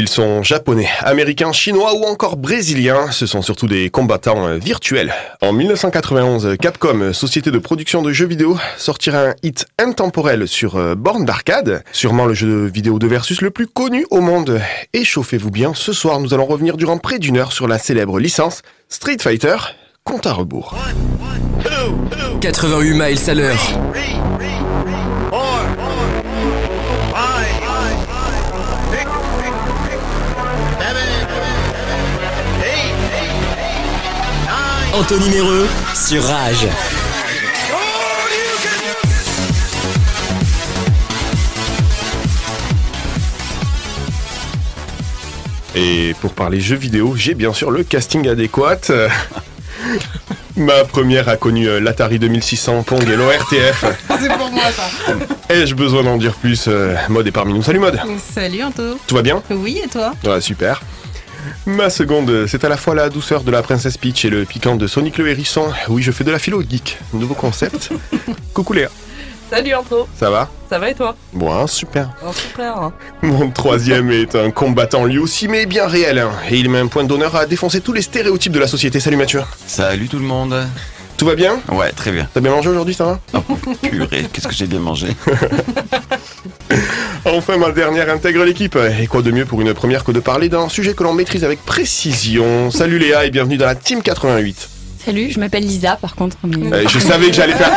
Ils sont japonais, américains, chinois ou encore brésiliens. Ce sont surtout des combattants euh, virtuels. En 1991, Capcom, société de production de jeux vidéo, sortira un hit intemporel sur euh, borne d'arcade. Sûrement le jeu vidéo de versus le plus connu au monde. Et chauffez-vous bien, ce soir nous allons revenir durant près d'une heure sur la célèbre licence Street Fighter, compte à rebours. 88 miles à l'heure. Anthony Méreux sur Rage. Et pour parler jeux vidéo, j'ai bien sûr le casting adéquat. Ma première a connu euh, l'Atari 2600, Pong et l'ORTF. C'est pour moi ça. Ai-je besoin d'en dire plus euh, Mode est parmi nous? Salut Mode Salut Anto. Tout va bien? Oui et toi? Ouais, super. Ma seconde, c'est à la fois la douceur de la princesse Peach et le piquant de Sonic le hérisson. Oui, je fais de la philo geek. Nouveau concept. Coucou Léa, Salut Anto, ça va? Ça va et toi? Bon, hein, super. oh, Super. hein. Mon troisième est un combattant lui aussi, mais bien réel. hein. Et il met un point d'honneur à défoncer tous les stéréotypes de la société. Salut Mathieu. Salut tout le monde. Tout va bien Ouais, très bien. T'as bien mangé aujourd'hui, ça va Oh, purée, qu'est-ce que j'ai bien mangé. Enfin, ma dernière intègre l'équipe. Et quoi de mieux pour une première que de parler d'un sujet que l'on maîtrise avec précision. Salut Léa et bienvenue dans la Team 88. Salut, je m'appelle Lisa par contre, mais, Euh, je savais que j'allais faire,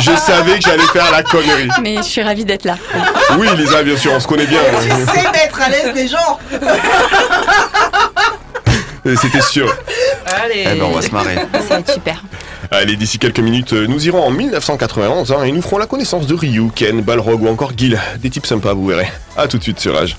je savais que j'allais faire la connerie. mais je suis ravie d'être là. Oui, Lisa, bien sûr, on se connaît bien. C'est mettre à l'aise des gens. Euh, C'était sûr. Allez. Eh ben, on va se marrer. Ça va être super. Allez, d'ici quelques minutes, euh, nous irons en 1991 hein, et nous ferons la connaissance de Ryu, Ken, Balrog ou encore Gil. Des types sympas, vous verrez. A tout de suite sur Rage.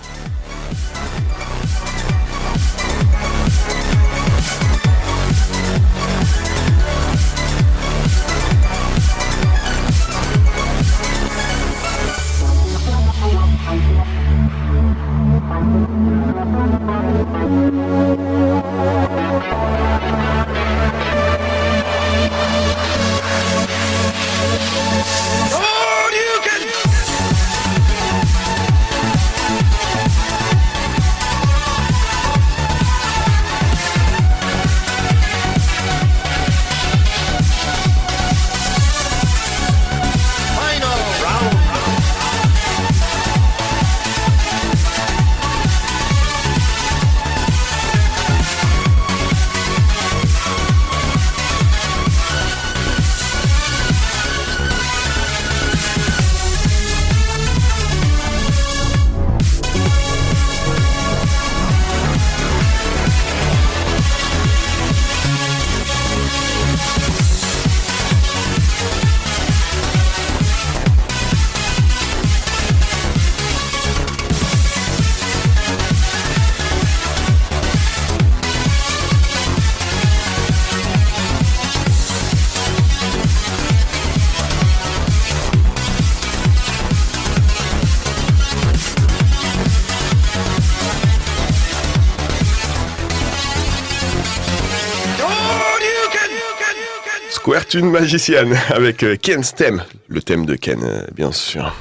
Squirtune magicienne avec euh, Ken's thème. Le thème de Ken, euh, bien sûr.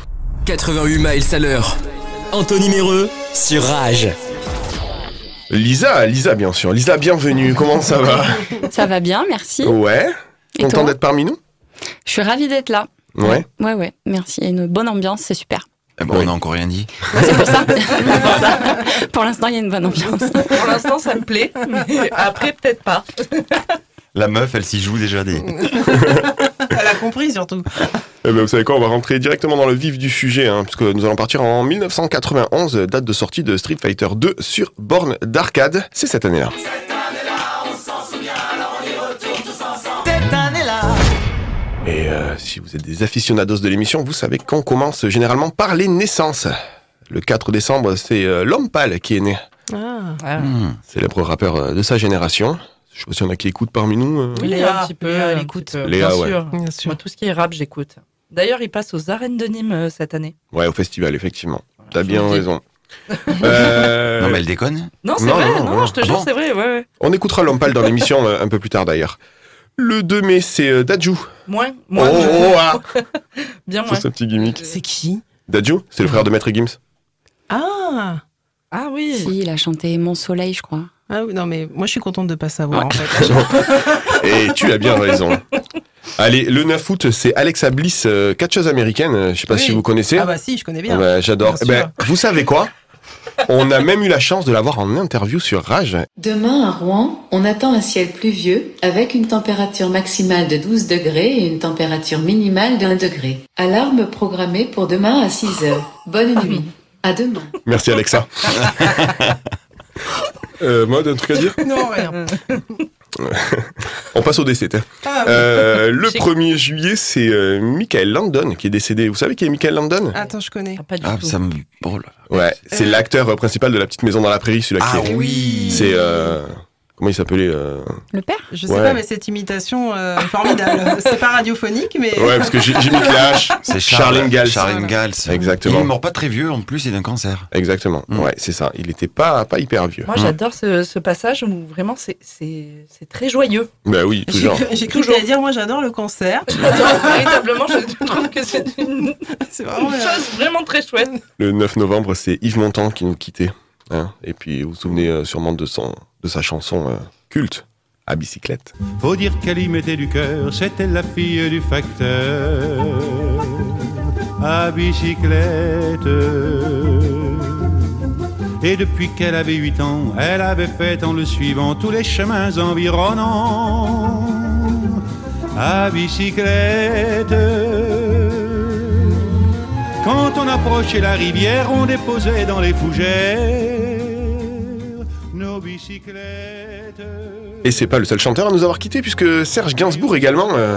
88 miles à l'heure. Anthony Méreux sur Rage. Lisa, Lisa, bien sûr. Lisa, bienvenue. Comment ça va? Ça va bien, merci. Ouais. Et Content d'être parmi nous? Je suis ravie d'être là. Ouais. Ouais, ouais, merci. Il y a une bonne ambiance, c'est super. Ben, Oui. On n'a encore rien dit. Ouais, c'est pour ça. Pour ça. Pour l'instant, il y a une bonne ambiance. Pour l'instant, ça me plaît. mais après, peut-être pas. La meuf, elle s'y joue déjà des. Elle a compris surtout. Eh ben, vous savez quoi, on va rentrer directement dans le vif du sujet, hein, puisque nous allons partir en 1991, date de sortie de Street Fighter 2 sur borne d'arcade. C'est cette année-là. Et euh, si vous êtes des aficionados de l'émission, vous savez qu'on commence généralement par les naissances. Le 4 décembre, c'est euh, l'homme pâle qui est né. Ah. Hmm. Célèbre rappeur euh, de sa génération. Je sais pas s'il y en a qui écoutent parmi nous. euh. Oui, Léa, un petit peu. Léa, elle un écoute. petit peu. Léa, bien ouais. sûr. Bien sûr. Moi, tout ce qui est rap, j'écoute. D'ailleurs, il passe aux arènes de Nîmes euh, cette année. Ouais, au festival, effectivement. T'as bien raison. Euh, Non, mais elle déconne. Non, c'est Non, vrai. non, Non, non. je te Ah jure, bon c'est vrai. Ouais, ouais. On écoutera l'homme pâle dans l'émission euh, un peu plus tard d'ailleurs. Le 2 mai, c'est euh, Dadju. Moins, Oh, moins. oh, ah Bien moins. C'est un petit gimmick. C'est qui? Dadju, c'est le frère de Maître Gims. Ah Ah oui. Si, il a chanté Mon Soleil, je crois. Ah oui, non, mais moi je suis contente de pas savoir en fait. Et tu as bien raison. Allez, le 9 août, c'est Alexa Bliss, euh, catcheuse américaine. euh, Je sais pas Oui. si vous connaissez. Ah bah si, je connais bien. Ah bah, J'adore. Bien Eh ben, vous savez quoi? On a même eu la chance de l'avoir en interview sur Rage. Demain à Rouen, on attend un ciel pluvieux avec une température maximale de 12 degrés et une température minimale de 1 degré. Alarme programmée pour demain à 6 heures. Bonne nuit. À demain. Merci Alexa. euh, Maud, un truc à dire Non, rien. On passe au décès. Ah, Euh, le Chic. 1er juillet, c'est euh, Michael Landon qui est décédé. Vous savez qui est Michael Landon? Attends, je connais. Ah, pas du Ah, tout. ça me. Oh là. Ouais, c'est Euh. l'acteur principal de La Petite Maison dans la Prairie, celui-là Ah qui est. oui C'est. Comment il s'appelait euh, Le père? Je sais Ouais. pas, mais cette imitation euh, formidable. C'est pas radiophonique, mais. Ouais, parce que la hache. C'est Charles Ingalls. Charles Ingalls. Exactement. Il est mort pas très vieux, en plus, il a un cancer. Exactement. Mm. Ouais, c'est ça. Il était pas, pas hyper vieux. Moi, j'adore ce, ce passage où vraiment c'est- très joyeux. Bah oui, J'ai toujours. cru, j'ai cru que dire, moi j'adore le concert. J'adore, véritablement, je trouve que c'est une C'est vraiment. une chose vraiment très chouette. Le 9 novembre, c'est Yves Montand qui nous quittait. Hein. Et puis, vous vous souvenez euh, sûrement de, son, de sa chanson euh, culte, à bicyclette. Faut dire qu'elle y mettait du cœur, c'était la fille du facteur à bicyclette. Et depuis qu'elle avait 8 ans, elle avait fait en le suivant tous les chemins environnants à bicyclette. Quand on approchait la rivière, on déposait dans les fougères nos bicyclettes. Et c'est pas le seul chanteur à nous avoir quitté, puisque Serge Gainsbourg également euh,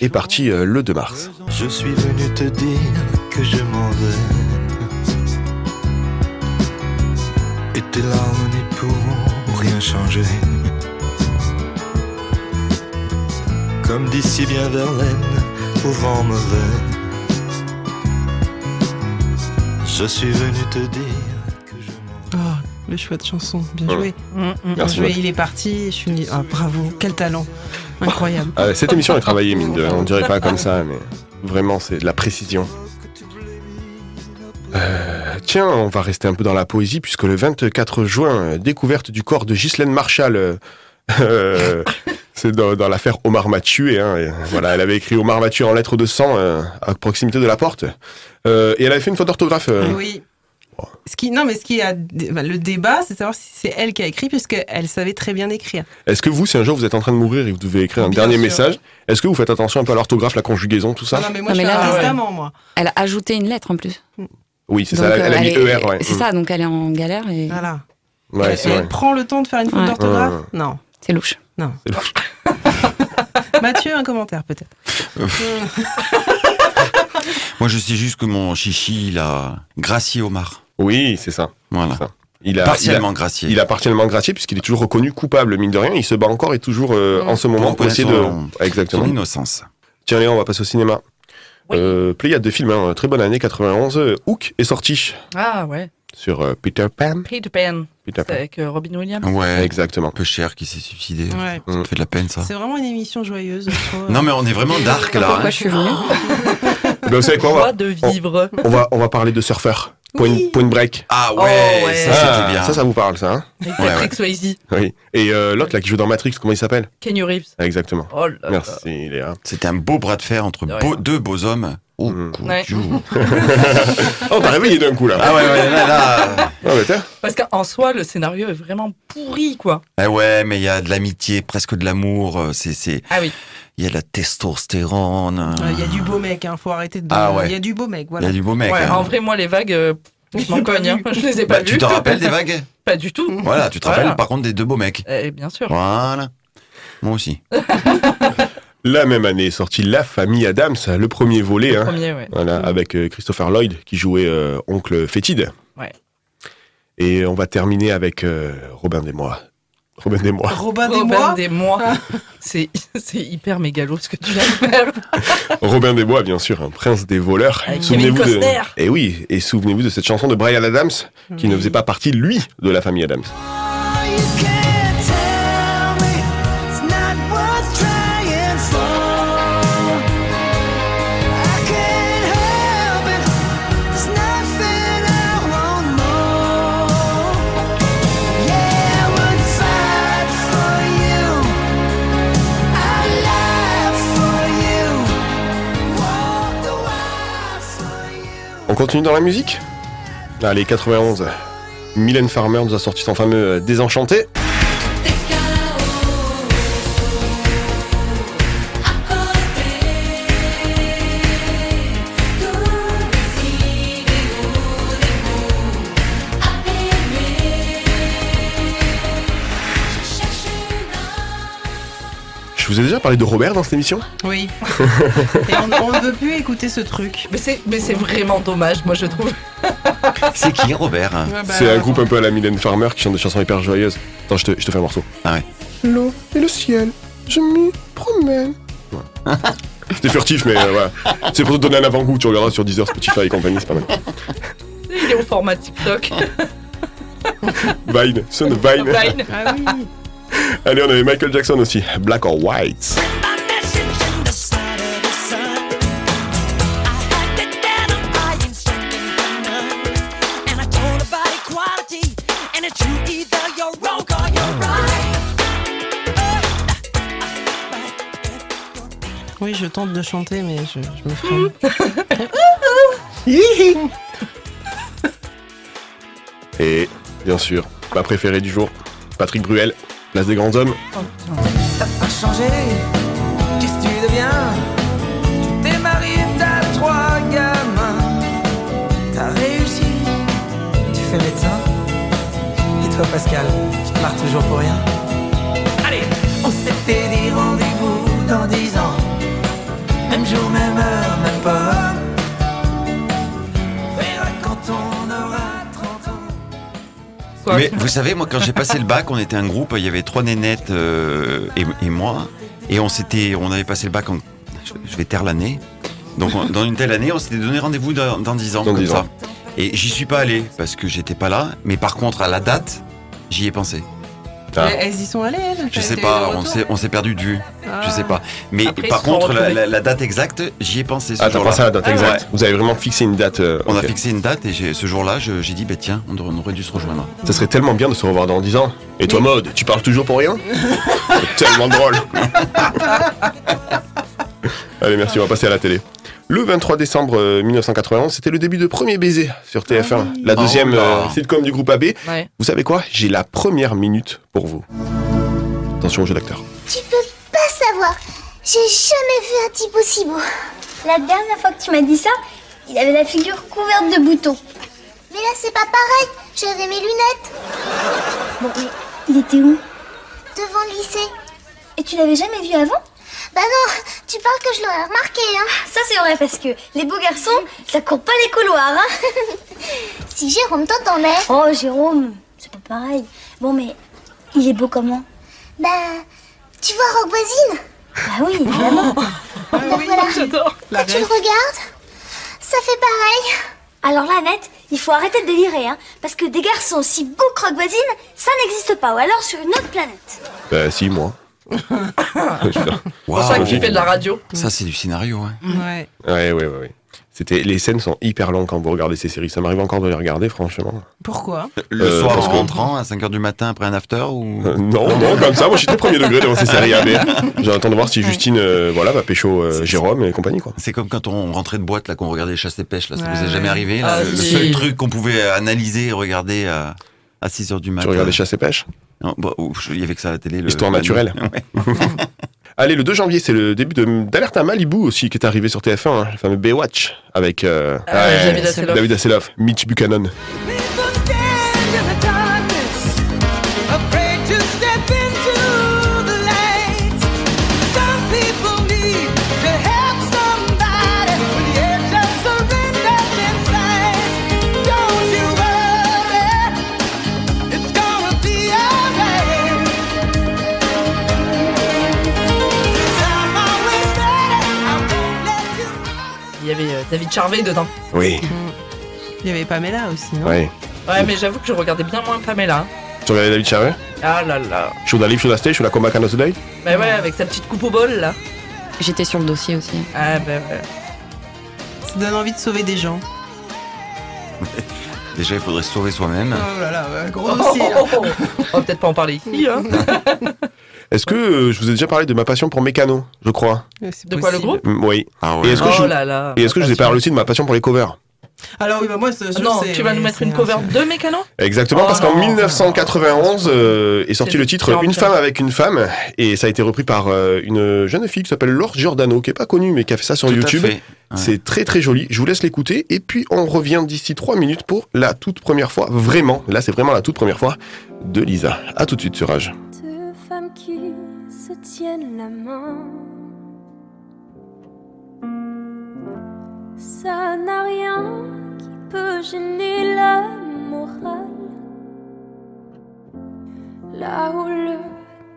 est parti euh, le 2 mars. Je suis venu te dire que je m'en vais. Et tes larmes n'y pourront rien changer. Comme d'ici bien Verlaine, au vent mauvais. Je suis venu te dire que je. Ah, le choix de chanson. Bien joué. Mm, mm. Bien Merci, joué. Il est parti. Je suis. Ah, bravo. Quel talent. Incroyable. Ah, cette émission est travaillée, mine de rien. On dirait pas comme ça, mais vraiment, c'est de la précision. Euh, tiens, on va rester un peu dans la poésie, puisque le 24 juin, découverte du corps de Ghislaine Marshall. euh, euh, c'est dans, dans l'affaire Omar m'a tué. Hein, et, voilà, elle avait écrit Omar m'a tué en lettres de sang euh, à proximité de la porte. Euh, et elle avait fait une faute d'orthographe. euh, Oui. Ce qui, non, mais ce qui a enfin, le débat, c'est savoir si c'est elle qui a écrit, puisqu'elle savait très bien écrire. Est-ce que vous, si un jour vous êtes en train de mourir et vous devez écrire un Bien dernier sûr. message, est-ce que vous faites attention un peu à l'orthographe, la conjugaison, tout ça non, mais moi, Non, je mais là, un ouais. testament, moi. Elle a ajouté une lettre en plus. Oui, c'est ça. Elle, elle a mis ER, ouais. C'est Mm. ça, donc elle est en galère et Voilà. Ouais, elle prend le temps de faire une faute Ouais. d'orthographe Ouais. Non. c'est louche. Louche. Mathieu, un commentaire peut-être. Moi, je sais juste que mon chichi, il a gracié Omar. Oui, c'est ça. Voilà. Ça. Il a, Partiellement il a, gracié. il a partiellement gracié puisqu'il est toujours reconnu coupable, mine de rien. Il se bat encore et toujours euh, Mm. en ce moment Pour essayer de. son- Exactement. Son innocence. Tiens, Léon, on va passer au cinéma. Oui. Euh, Pléiade de films, hein, très bonne année 91. euh, Hook est sorti Ah ouais. Sur euh, Peter Pan. Peter Pan. Peter C'est Pan. avec euh, Robin Williams. Ouais. Exactement. Un peu cher qui s'est suicidé. Ouais. Ça fait de la peine, ça. C'est vraiment une émission joyeuse. Non, mais on est vraiment dark, là. Pourquoi hein. je suis venue Ben, vous savez quoi on va, de vivre. on, va, on va parler de surfeur. Point, Oui. point break. Ah ouais, Oh, ouais. ça, Ah, c'était bien. ça, ça vous parle, ça hein Avec Ouais, Patrick Swayze. Oui. Et euh, l'autre, là, qui joue dans Matrix, comment il s'appelle? Kenny Reeves. Exactement. Oh là là. Merci, Léa. C'était un beau bras de fer entre De beau- rien. deux beaux hommes. Oh, Mm. Ouais. Oh, t'as réveillé d'un coup, là. Ah ouais, ouais, là, là. Ah, mais tiens. Parce qu'en soi, le scénario est vraiment pourri, quoi. Ah ouais, mais il y a de l'amitié, presque de l'amour. euh, C'est, c'est, Ah oui. il y a de la testostérone. euh, Euh, Il y a du beau mec, hein, faut arrêter de. Ah ouais. Il y a du beau mec, Il y voilà. a du beau mec. Ouais, hein. en vrai, moi, les vagues, euh, je m'en cogne. hein. Je les ai pas Bah, tu vues. te rappelles des vagues? Pas du tout. Voilà, tu te Voilà. rappelles par contre des deux beaux mecs. Eh, bien sûr. Voilà. Moi aussi. La même année est sorti La Famille Adams, le premier volet. hein. Premier, ouais. Voilà, avec euh, Christopher Lloyd qui jouait euh, oncle fétide. Ouais. Et on va terminer avec euh, Robin des Mois. Robin des Mois. Robin des Robin Bois. des mois. C'est c'est hyper mégalo ce que tu viens de faire. Robin des Bois, bien sûr, un prince des voleurs. Avec Souvenez-vous Kevin de. Et oui, et souvenez-vous de cette chanson de Brian Adams qui ne faisait pas partie, lui, de la famille Adams. Continue dans la musique? Allez, 91. Mylène Farmer nous a sorti son fameux euh, Désenchanté. Je vous ai déjà parlé de Robert dans cette émission Oui. Et on ne veut plus écouter ce truc. Mais c'est, mais c'est vraiment dommage, moi je trouve. C'est qui, Robert? Ouais, bah, C'est un groupe un peu à la Mylène Farmer qui chante des chansons hyper joyeuses. Attends, je te, je te fais un morceau. Ah ouais. L'eau et le ciel, je m'y promène. Ouais. C'était furtif, mais euh, voilà. C'est pour te donner un avant-goût. Tu regarderas sur Deezer, Spotify et compagnie, c'est pas mal. Il est au format TikTok. Vine, son de Vine. Vine. Ah oui. Allez, on avait Michael Jackson aussi. Black or White. Oui, je tente de chanter, mais je, je me freine. Et bien sûr, ma préférée du jour, Patrick Bruel, place des grands hommes. T'as pas changé, qu'est-ce que tu deviens? Tu t'es marié, t'as trois gamins. T'as réussi, tu fais médecin. Et toi Pascal, tu marres toujours pour rien. Allez, on s'était dit rendez-vous dans dix ans. Même jour, même heure, même pas Quoi Mais vous savez, moi, quand j'ai passé le bac, on était un groupe, il y avait trois nénettes euh, et, et moi, et on s'était, on avait passé le bac en, je, vais taire l'année. Donc, on- dans une telle année, on s'était donné rendez-vous dans, dans 10 ans, Dans comme 10 ça. ans. Et j'y suis pas allé parce que j'étais pas là, mais par contre, à la date, j'y ai pensé. Mais Elles y sont allées, elles Je sais pas, on s'est, on s'est perdu de vue. Je sais Ah. pas. Mais Après, par contre, la, retrouvés. la- la date exacte, j'y ai pensé ce Ah, t'as jour-là. pensé à la date Ah, exacte. Vous avez vraiment fixé une date. euh, On a fixé une date et j'ai- ce jour-là, je- j'ai dit, bah tiens, on, aurait dû se rejoindre. Ça serait tellement bien de se revoir dans 10 ans. Et toi, mode, tu parles toujours pour rien C'est tellement drôle. Allez, merci, on va passer à la télé. Le 23 décembre euh, 1991, c'était le début de Premier Baiser sur TF1, la deuxième Oh là. euh, sitcom du groupe AB. Ouais. Vous savez quoi? J'ai la première minute pour vous. Attention au jeu d'acteur. Tu peux pas savoir. J'ai jamais vu un type aussi beau. La dernière fois que tu m'as dit ça, il avait la figure couverte de boutons. Mais là, c'est pas pareil. J'avais mes lunettes. Bon, mais il était où? Devant le lycée. Et tu l'avais jamais vu avant? Bah non, tu parles que je l'aurais remarqué, hein. Ça, c'est vrai, parce que les beaux garçons, ça court pas les couloirs, hein. si Jérôme t'entendait. Oh, Jérôme, c'est pas pareil. Bon, mais il est beau comment? Bah, tu vois Rock Voisine? Bah oui, évidemment. bah voilà. J'adore. Quand tu le regardes, ça fait pareil. Alors là, Annette, il faut arrêter de délirer, hein, parce que des garçons aussi beaux que Rock Voisine, ça n'existe pas, ou alors sur une autre planète. Bah, si, moi. C'est pour ça qu'il fait de la radio. Ça, c'est du scénario. hein. Ouais. Ouais, ouais, ouais. ouais. C'était, les scènes sont hyper longues quand vous regardez ces séries. Ça m'arrive encore de les regarder, franchement. Pourquoi? Le Euh, soir, en que- rentrant à 5h du matin après un after ou... Euh, non, non, comme ça, moi je suis très premier degré devant ces séries AB. J'attends de voir si Justine euh, voilà, va pécho euh, Jérôme et compagnie. quoi. C'est comme quand on rentrait de boîte, là, qu'on regardait chasse et pêche, là. Ça Ouais, vous est jamais ouais. arrivé, là, Ah, le, le si. seul truc qu'on pouvait analyser et regarder à, à 6h du matin. Tu regardais Chasse et Pêche? Non, bah, ouf, Il y avait que ça à la télé. le- Histoire naturelle. Ouais. Allez, le 2 janvier, c'est le début de- d'Alerte à Malibu aussi qui est arrivé sur TF1, hein, le fameux Baywatch, avec euh, Ah, ouais, David Hasselhoff, Mitch Buchanan. Avait euh, David Charvet dedans. Oui, Il y avait Pamela aussi, non? Ouais. Ouais, mais j'avoue que je regardais bien moins Pamela. hein. Tu regardais David Charvet? Ah là là. Should I live, should I stay, should I come back another day? Mais ouais, avec sa petite coupe au bol là. J'étais sur le dossier aussi. Ah bah ouais. Ça donne envie de sauver des gens. Déjà, il faudrait se sauver soi-même. Oh là là, gros dossier. là. oh, oh, oh. On va peut-être pas en parler ici. Hein. Est-ce que euh, je vous ai déjà parlé de ma passion pour Mécano, je crois c'est De quoi le groupe Mm, Oui. Ah Et est-ce que Oh je, là là. et est-ce que je vous ai parlé aussi de ma passion pour les covers Alors oui, bah moi, ce Ah non, c'est- tu vas nous mettre c'est une un cover de Mécano Exactement, Oh parce qu'en non. 1991 euh, est sorti C'est le titre Une femme avec une femme, et ça a été repris par euh, une jeune fille qui s'appelle Laure Giordano, qui est pas connue, mais qui a fait ça sur Tout à YouTube. fait. Ouais. C'est très très joli. Je vous laisse l'écouter, et puis on revient d'ici trois minutes pour la toute première fois, vraiment, là c'est vraiment la toute première fois, de Lisa. À tout de suite sur Rage. Tiennent la main. Ça n'a rien qui peut gêner la morale. Là où le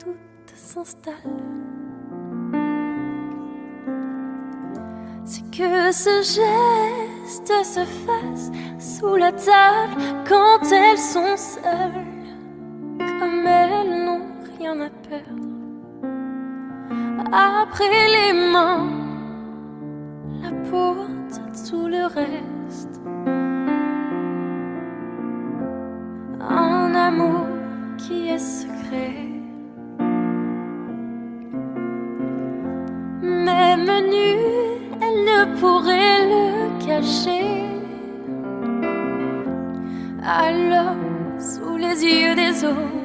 doute s'installe. C'est que ce geste se fasse sous la table quand elles sont seules comme elles n'ont rien à perdre. Après les mains, la porte tout le reste. Un amour qui est secret. Même nue, elle ne pourrait le cacher. Alors, sous les yeux des autres,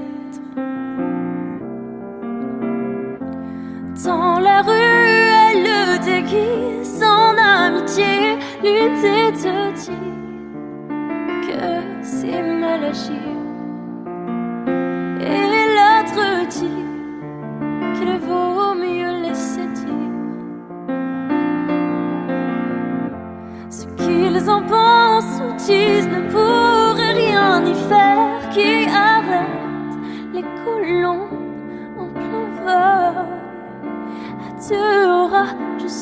la rue, elle le déguise en amitié. L'une deux dit que c'est mal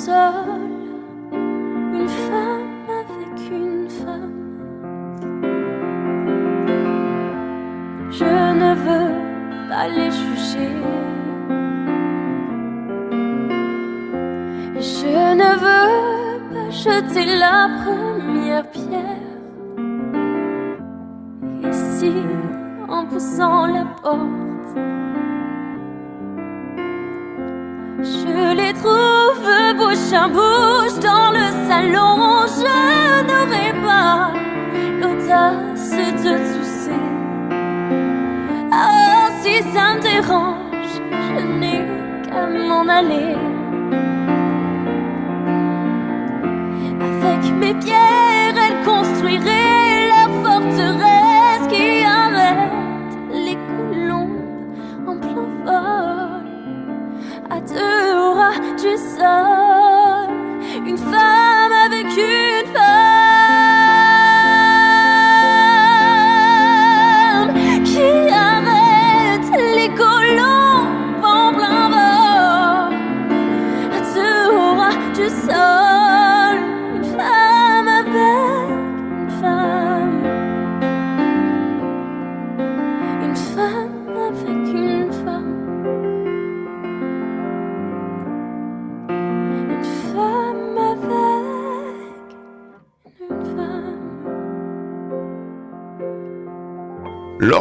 une femme avec une femme. Je ne veux pas les juger. Je ne veux pas jeter la première pierre. Ici, en poussant la porte, bouche dans le salon. Je n'aurai pas l'audace de tousser. Ah, si ça me dérange, je n'ai qu'à m'en aller. Avec mes pierres, elle construirait la forteresse qui arrête les colombes en plein vol. À deux du sol, femme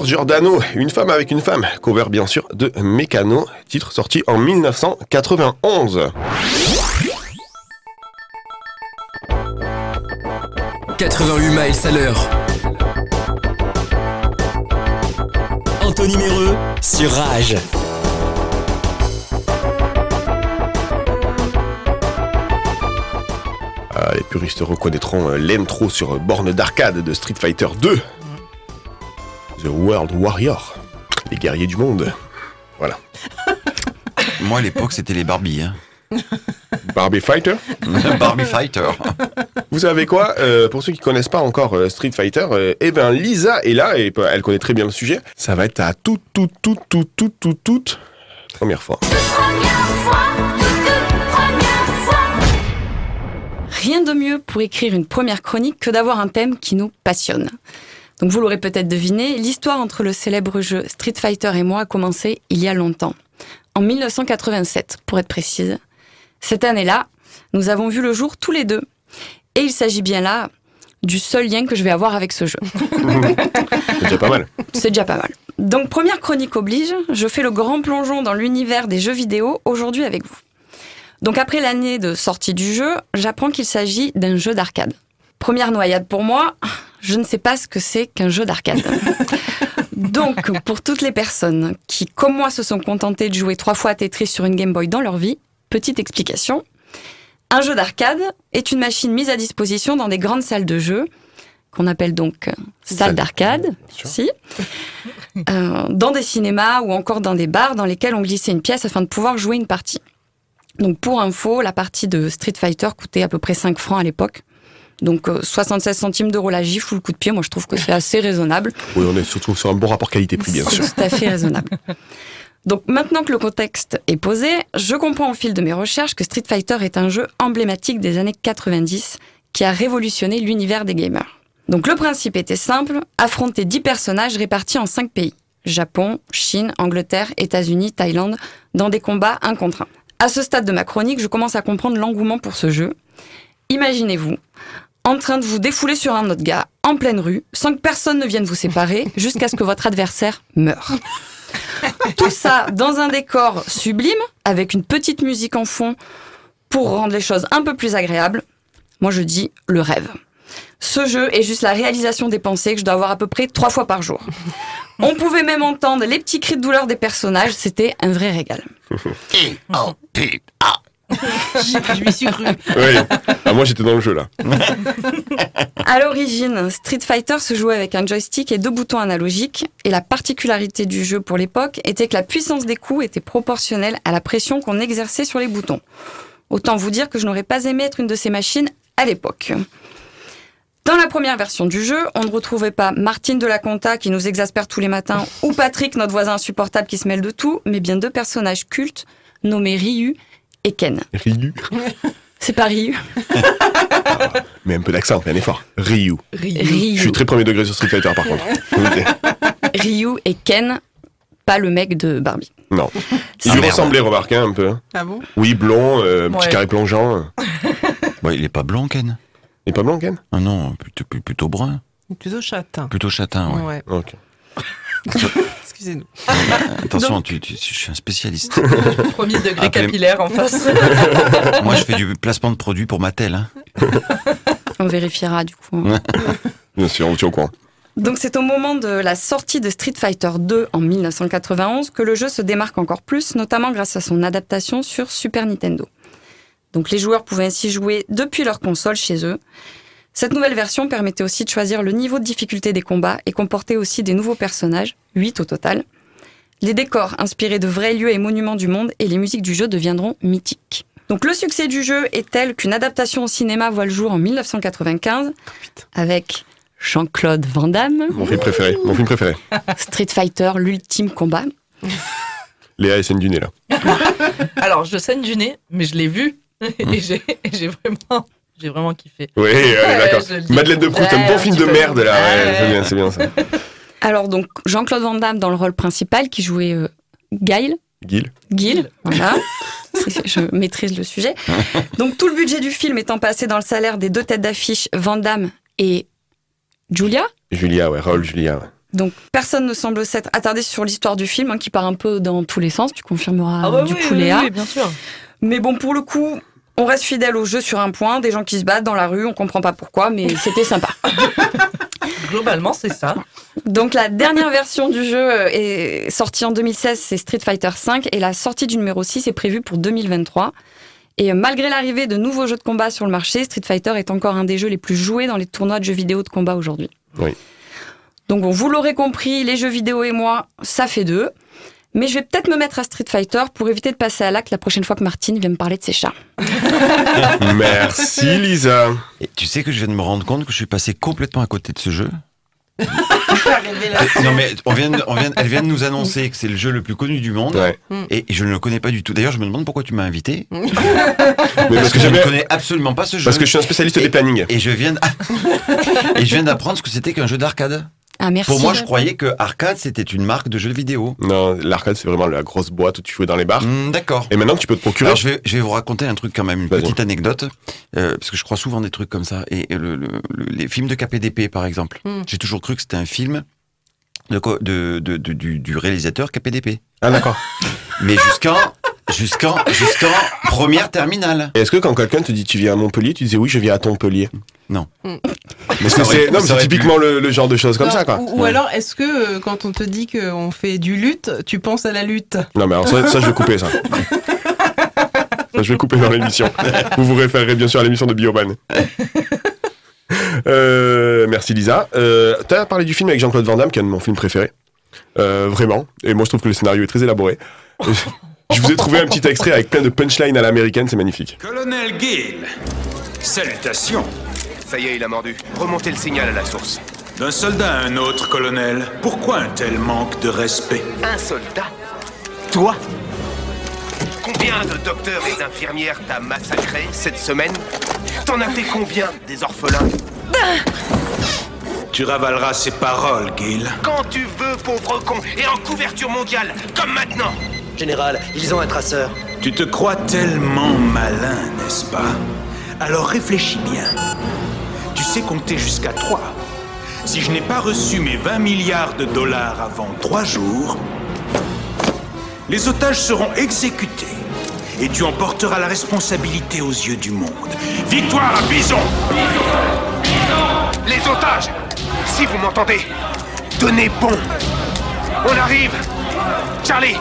Laure Giordano, Une femme avec une femme, cover bien sûr de Mécano, titre sorti en 1991. 88 miles à l'heure. Anthony Méreux sur Rage. Ah, les puristes reconnaîtront euh, l'intro sur borne d'arcade de Street Fighter 2. The World Warrior, les guerriers du monde. Voilà. Moi, à l'époque, c'était les Barbie. Hein. Barbie Fighter? Barbie Fighter. Vous savez quoi euh, Pour ceux qui connaissent pas encore euh, Street Fighter, euh, eh ben Lisa est là et elle connaît très bien le sujet. Ça va être à toute, toute, toute, toute, toute, toute, toute première fois. Rien de mieux pour écrire une première chronique que d'avoir un thème qui nous passionne. Donc vous l'aurez peut-être deviné, l'histoire entre le célèbre jeu Street Fighter et moi a commencé il y a longtemps. En 1987, pour être précise. Cette année-là, nous avons vu le jour tous les deux. Et il s'agit bien là du seul lien que je vais avoir avec ce jeu. C'est déjà pas mal. C'est déjà pas mal. Donc première chronique oblige, je fais le grand plongeon dans l'univers des jeux vidéo aujourd'hui avec vous. Donc après l'année de sortie du jeu, j'apprends qu'il s'agit d'un jeu d'arcade. Première noyade pour moi, je ne sais pas ce que c'est qu'un jeu d'arcade. Donc, pour toutes les personnes qui, comme moi, se sont contentées de jouer trois fois à Tetris sur une Game Boy dans leur vie, petite explication. Un jeu d'arcade est une machine mise à disposition dans des grandes salles de jeu, qu'on appelle donc salles d'arcade, si, euh, dans des cinémas ou encore dans des bars dans lesquels on glissait une pièce afin de pouvoir jouer une partie. Donc pour info, la partie de Street Fighter coûtait à peu près 5 francs à l'époque. Donc euh, 76 centimes d'euros la gifle ou le coup de pied, moi je trouve que c'est assez raisonnable. Oui, on est surtout sur un bon rapport qualité-prix, bien sûr. C'est tout à fait raisonnable. Donc maintenant que le contexte est posé, je comprends au fil de mes recherches que Street Fighter est un jeu emblématique des années 90 qui a révolutionné l'univers des gamers. Donc le principe était simple, affronter 10 personnages répartis en 5 pays. Japon, Chine, Angleterre, États-Unis, Thaïlande, dans des combats un contre un. À ce stade de ma chronique, je commence à comprendre l'engouement pour ce jeu. Imaginez-vous, en train de vous défouler sur un autre gars, en pleine rue, sans que personne ne vienne vous séparer, jusqu'à ce que votre adversaire meure. Tout ça dans un décor sublime, avec une petite musique en fond, pour rendre les choses un peu plus agréables. Moi je dis le rêve. Ce jeu est juste la réalisation des pensées que je dois avoir à peu près trois fois par jour. On pouvait même entendre les petits cris de douleur des personnages, c'était un vrai régal. Je m'y suis cru. Oui. Ah, moi, j'étais dans le jeu, là. À l'origine, Street Fighter se jouait avec un joystick et deux boutons analogiques, et la particularité du jeu pour l'époque était que la puissance des coups était proportionnelle à la pression qu'on exerçait sur les boutons. Autant vous dire que je n'aurais pas aimé être une de ces machines à l'époque. Dans la première version du jeu, on ne retrouvait pas Martine de la Conta qui nous exaspère tous les matins ou Patrick, notre voisin insupportable qui se mêle de tout, mais bien deux personnages cultes nommés Ryu et Ken. Ryu. C'est pas Ryu. Mais un peu d'accent, un effort. Ryu. Ryu. Je suis très premier degré sur Street Fighter, par contre. Ryu et Ken, pas le mec de Barbie. Non. Il lui ressemblait, remarque, hein, un peu. Ah bon? Oui, blond, euh, petit Ouais. carré plongeant. Ouais, il est pas blanc, Ken? Il est pas blanc, Ken? Ah non, plutôt, plutôt brun. Plutôt châtain. Plutôt châtain, ouais. Ouais. Ok. Excusez-nous. Attention, tu, tu- je suis un spécialiste. Premier degré Appelez- capillaire en face. Moi, je fais du placement de produits pour Mattel. Hein. On vérifiera du coup. Bien sûr, on tient au courant. Donc c'est au moment de la sortie de Street Fighter 2 en 1991 que le jeu se démarque encore plus, notamment grâce à son adaptation sur Super Nintendo. Donc les joueurs pouvaient ainsi jouer depuis leur console chez eux. Cette nouvelle version permettait aussi de choisir le niveau de difficulté des combats et comportait aussi des nouveaux personnages, 8 au total. Les décors inspirés de vrais lieux et monuments du monde et les musiques du jeu deviendront mythiques. Donc le succès du jeu est tel qu'une adaptation au cinéma voit le jour en 1995 avec Jean-Claude Van Damme, Mon film préféré. Mon film préféré. Street Fighter, l'ultime combat. Léa et scène du nez, là. Alors, je saigne du nez, mais je l'ai vu et j'ai vraiment, j'ai vraiment kiffé. Oui, d'accord. Madeleine de Proust, un bon film de merde, là. Ouais, Ouais. c'est bien, c'est bien ça. Alors donc Jean-Claude Van Damme dans le rôle principal qui jouait euh, Guile. Gil. Gil, voilà. Je maîtrise le sujet. Donc tout le budget du film étant passé dans le salaire des deux têtes d'affiche, Van Damme et Julia. Julia, ouais, Raoul Julia. ouais. Donc personne ne semble s'être attardé sur l'histoire du film, hein, qui part un peu dans tous les sens. Tu confirmeras Ah bah du oui, coup oui, Léa. oui, bien sûr. Mais bon, pour le coup, on reste fidèle au jeu sur un point. Des gens qui se battent dans la rue, on comprend pas pourquoi, mais c'était sympa. Globalement, c'est ça. Donc la dernière version du jeu euh, est sortie en 2016, c'est Street Fighter V, et la sortie du numéro 6 est prévue pour 2023. Et euh, malgré l'arrivée de nouveaux jeux de combat sur le marché, Street Fighter est encore un des jeux les plus joués dans les tournois de jeux vidéo de combat aujourd'hui. Oui. Donc bon, vous l'aurez compris, les jeux vidéo et moi, ça fait deux. Mais je vais peut-être me mettre à Street Fighter pour éviter de passer à l'acte la prochaine fois que Martine vient me parler de ses chats. Merci, Lisa. Et tu sais que je viens de me rendre compte que je suis passé complètement à côté de ce jeu. Non mais on vient de- on vient- elle vient de nous annoncer que c'est le jeu le plus connu du monde Ouais. et je ne le connais pas du tout. D'ailleurs, je me demande pourquoi tu m'as invité. Mais parce que je ne connais absolument pas ce jeu. Parce que je suis un spécialiste des plannings. Et je viens et je viens d'apprendre ce que c'était qu'un jeu d'arcade. Ah merci. Pour moi, je croyais que arcade c'était une marque de jeux vidéo. Non, l'arcade, c'est vraiment la grosse boîte où tu jouais dans les bars. Hmm, D'accord. Et maintenant, tu peux te procurer. Alors je vais, je vais vous raconter un truc quand même, une petite anecdote, euh, parce que je crois souvent des trucs comme ça. Et le- le- le- les films de KPDP, par exemple, Hmm. j'ai toujours cru que c'était un film de, de- de- du, du réalisateur KPDP. Ah, d'accord. Mais jusqu'en jusqu'en jusqu'en première terminale. Est-ce que quand quelqu'un te dit tu viens à Montpellier, tu disais oui, je viens à Montpellier? Non. Mm. Mais c'est, c'est- non, mais c'est typiquement le, le genre de choses comme Non, ça, quoi. Ou, ou alors, est-ce que euh, quand on te dit qu'on fait du lutte, tu penses à la lutte? Non, mais alors ça, ça, je vais couper ça. Ça, je vais couper dans l'émission. Vous vous référerez bien sûr à l'émission de Bioman. Euh, merci Lisa. Euh, T'as parlé du film avec Jean-Claude Van Damme, qui est un de mon film préféré. Euh, vraiment. Et moi, je trouve que le scénario est très élaboré. Je vous ai trouvé un petit extrait avec plein de punchlines à l'américaine, c'est magnifique. Colonel Gill, salutations. Ça y est, il a mordu. Remontez le signal à la source. D'un soldat à un autre, colonel, pourquoi un tel manque de respect? Un soldat? Toi? Combien de docteurs et d'infirmières t'as massacré cette semaine? T'en as fait combien des orphelins? Tu ravaleras ces paroles, Gill. Quand tu veux, pauvre con, et en couverture mondiale, comme maintenant Général, ils ont un traceur. Tu te crois tellement malin, n'est-ce pas? Alors réfléchis bien. Tu sais compter jusqu'à trois. Si je n'ai pas reçu mes 20 milliards de dollars avant trois jours, les otages seront exécutés. Et tu en porteras la responsabilité aux yeux du monde. Victoire à Bison Les otages Si vous m'entendez, tenez bon On arrive Charlie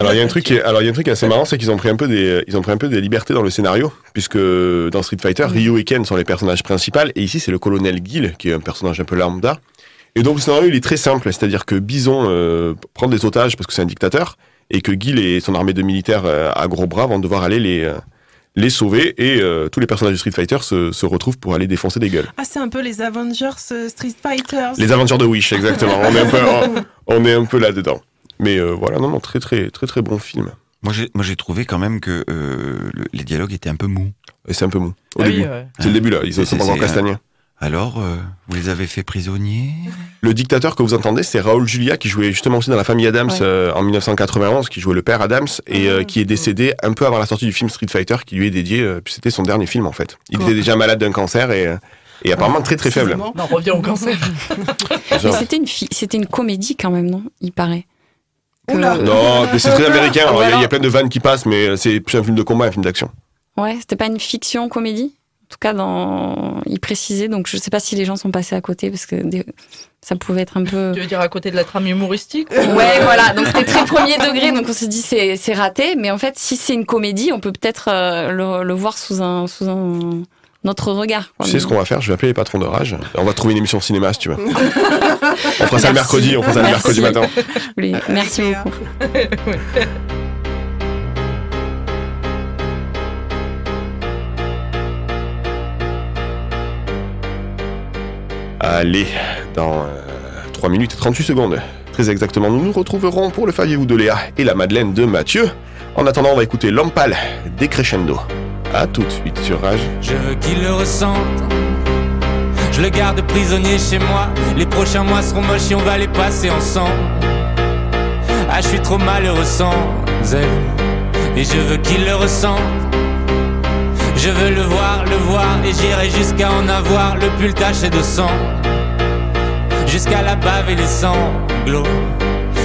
Alors il y a un truc qui est, alors il y a un truc assez marrant, c'est qu'ils ont pris un peu des, ils ont pris un peu des libertés dans le scénario, puisque dans Street Fighter, Ryu et Ken sont les personnages principaux, et ici c'est le colonel Gill qui est un personnage un peu lambda. Et donc le scénario il est très simple, c'est-à-dire que Bison euh, prend des otages parce que c'est un dictateur, et que Gill et son armée de militaires euh, à gros bras vont devoir aller les euh, les sauver, et euh, tous les personnages de Street Fighter se, se retrouvent pour aller défoncer des gueules. Ah, c'est un peu les Avengers euh, Street Fighters. Les aventures de Wish, exactement. on est un peu, on, on est un peu là dedans. Mais euh, voilà, non, non, très très très très bon film. Moi, j'ai, moi, j'ai trouvé quand même que euh, le- les dialogues étaient un peu mous. Et c'est un peu mou. Au Ah oui, début. ouais. C'est le début là, ils C'est- sont pas encore castagnés. Alors, euh, vous les avez fait prisonniers? Le dictateur que vous entendez, c'est Raoul Julia qui jouait justement aussi dans la famille Adams Ouais. euh, en 1991, qui jouait le père Adams et euh, qui est décédé un peu avant la sortie du film Street Fighter qui lui est dédié. euh, puis c'était son dernier film en fait. Il Quoi était déjà malade d'un cancer et, euh, et apparemment très très faible. Non, on revient au cancer. Mais c'était une, fi- une comédie quand même, non? Il paraît. Que- Non, mais c'est très américain. Il y a- y, plein de vannes qui passent, mais euh, c'est plus un film de combat, un film d'action. Ouais, c'était pas une fiction comédie? En tout cas, dans... il précisait, donc je sais pas si les gens sont passés à côté parce que des- ça pouvait être un peu. Tu veux dire à côté de la trame humoristique Ouais, voilà, donc c'était très premier degré, donc on se dit c'est c'est raté, mais en fait, si c'est une comédie, on peut peut-être euh, le, le voir sous un, sous un notre regard. Tu sais ce qu'on va faire? Je vais appeler les patrons de rage. On va trouver une émission cinéma si tu veux. on fera ça le mercredi, on fera ça le mercredi matin. Oui, Merci beaucoup. Allez, dans 3 minutes et 38 secondes, très exactement, nous nous retrouverons pour le Faviez-vous de Léa et la Madeleine de Mathieu. En attendant, on va écouter Lampal Décrescendo. A tout de suite sur Rage. Je veux qu'il le ressente. Je le garde prisonnier chez moi. Les prochains mois seront moches et on va les passer ensemble. Ah, je suis trop malheureux sans elle. Et je veux qu'il le ressente. Je veux le voir, le voir. Et j'irai jusqu'à en avoir le pull taché de sang. Jusqu'à la bave et les sanglots.